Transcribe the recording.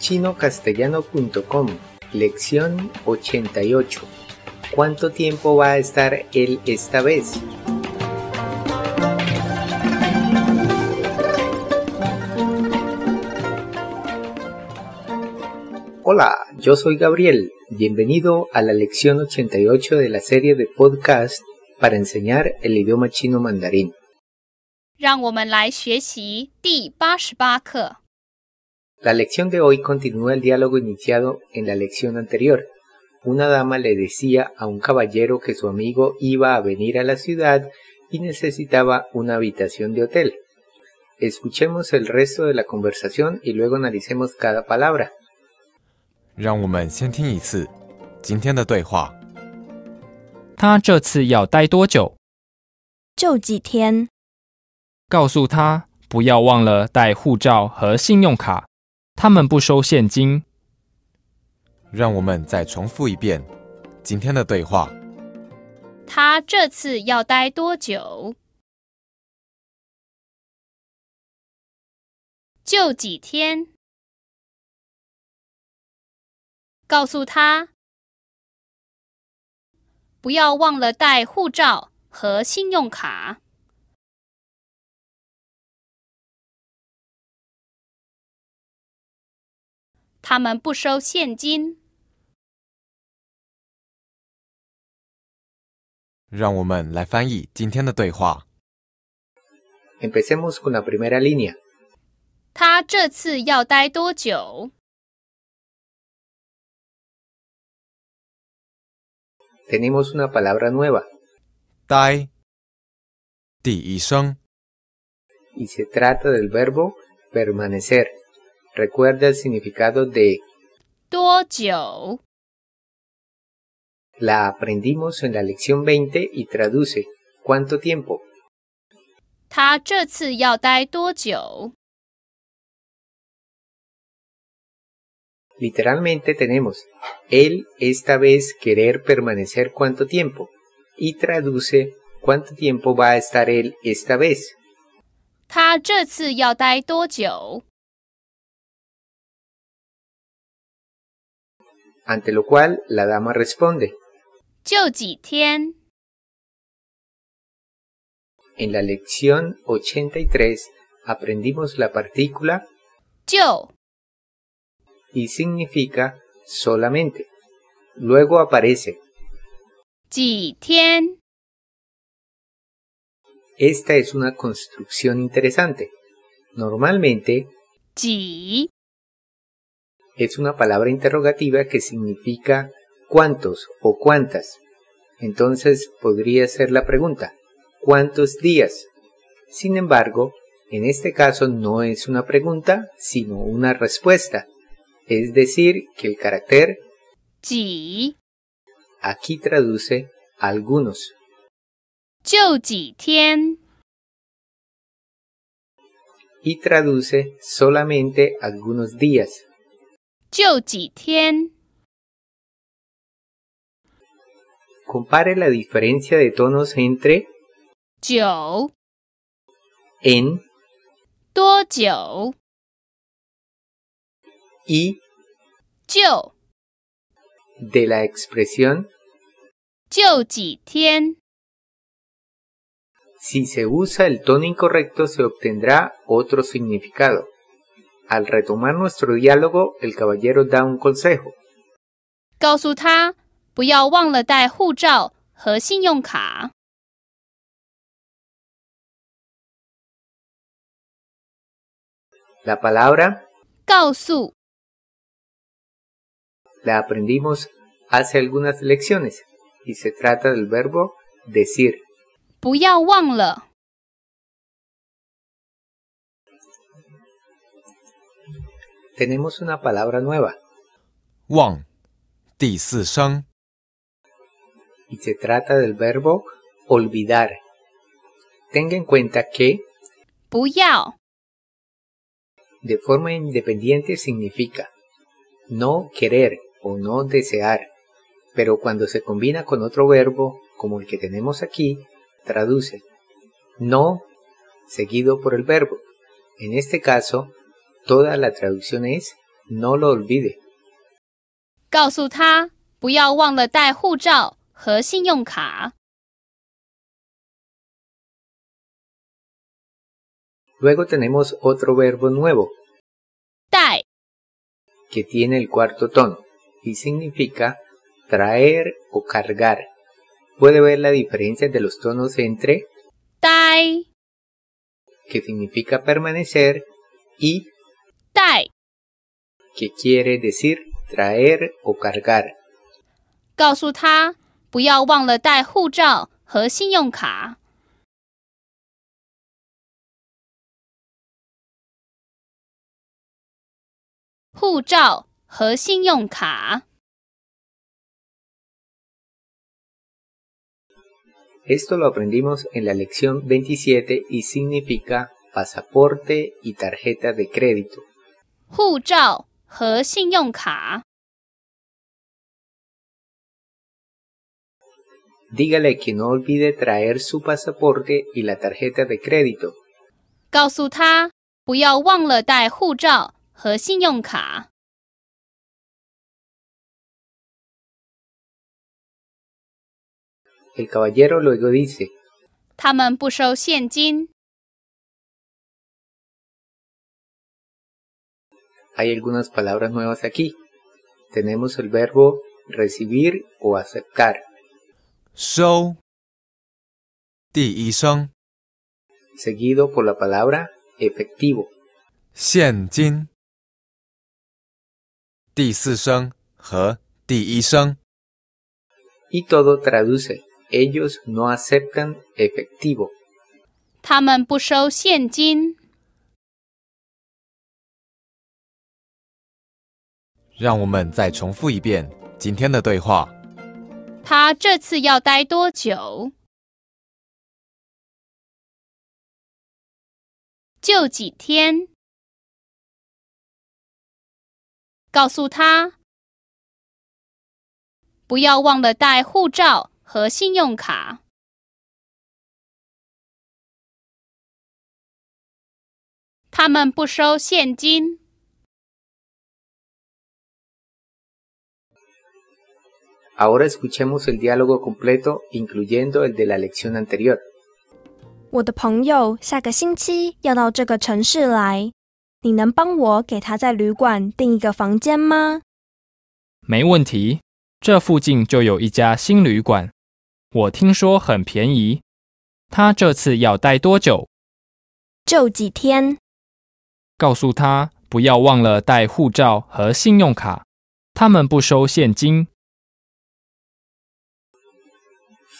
chinocastellano.com, lección 88. ¿Cuánto tiempo va a estar él esta vez? Hola, yo soy Gabriel. Bienvenido a la lección 88 de la serie de podcast para enseñar el idioma chino mandarín. 让我们来学习第八十八课。 La lección de hoy continúa el diálogo iniciado en la lección anterior. Una dama le decía a un caballero que su amigo iba a venir a la ciudad y necesitaba una habitación de hotel. Escuchemos el resto de la conversación y luego analicemos cada palabra. 让我们先听一次今天的对话。他这次要待多久？就几天，告诉他不要忘了带护照和信用卡， 他们不收现金。让我们再重复一遍今天的对话。他这次要待多久？就几天。告诉他不要忘了带护照和信用卡。他们不收现金。让我们来翻译今天的对话。Empecemos con la primera línea. 他这次要待多久？Tenemos una palabra nueva 待，第一声，y se trata del verbo permanecer. Recuerda el significado de 多久？ la aprendimos en la lección 20 y traduce ¿cuánto tiempo? 他这次要待多久？ Literalmente tenemos él esta vez querer permanecer cuánto tiempo y traduce cuánto tiempo va a estar él esta vez. 他这次要待多久？ ante lo cual la dama responde. En la lección 83 aprendimos la partícula y significa solamente. Luego aparece Esta es una construcción interesante. Normalmente, es una palabra interrogativa que significa cuántos o cuántas. Entonces podría ser la pregunta, ¿cuántos días? Sin embargo, en este caso no es una pregunta, sino una respuesta. Es decir, que el carácter ji aquí traduce algunos. Y traduce solamente algunos días. 就几天？ Compare la diferencia de tonos entre 九 en 多久？ y 就 de la expresión 就几天？ si se usa el tono incorrecto se obtendrá otro significado. Al retomar nuestro diálogo, el caballero da un consejo. 告诉他不要忘了带护照和信用卡。 La palabra 告诉 la aprendimos hace algunas lecciones y se trata del verbo decir. 不要忘了。 tenemos una palabra nueva. Wang, y se trata del verbo olvidar. Tenga en cuenta que Buyao. de forma independiente significa no querer o no desear, pero cuando se combina con otro verbo, como el que tenemos aquí, traduce no seguido por el verbo. En este caso, toda la traducción es no lo olvide. 告诉他不要忘了带护照和信用卡。 Luego tenemos otro verbo nuevo 带 que tiene el cuarto tono y significa traer o cargar. Puede ver la diferencia de los tonos entre 待 que significa permanecer y 带， que quiere decir traer o cargar. 告诉他不要忘了带护照和信用卡。护照和信用卡。 Esto lo aprendimos en la lección 27 y significa pasaporte y tarjeta de crédito. 护照和信用卡。Dígale que no olvide traer su pasaporte y la tarjeta de crédito. 告诉他不要忘了带护照和信用卡。El caballero luego dice, 他们不收现金。hay algunas palabras nuevas aquí. Tenemos el verbo recibir o aceptar, 收，第一声， seguido por la palabra efectivo. 现金，第四声和第一声， Y todo traduce, ellos no aceptan efectivo. 他们不收现金。 让我们再重复一遍今天的对话。他这次要待多久？就几天。告诉他，不要忘了带护照和信用卡。他们不收现金。Ahora escuchemos el diálogo completo, incluyendo el de la lección anterior. 我的朋友下个星期要到这个城市来，你能帮我给他在旅馆订一个房间吗？没问题，这附近就有一家新旅馆，我听说很便宜。他这次要待多久？就几天。告诉他不要忘了带护照和信用卡，他们不收现金。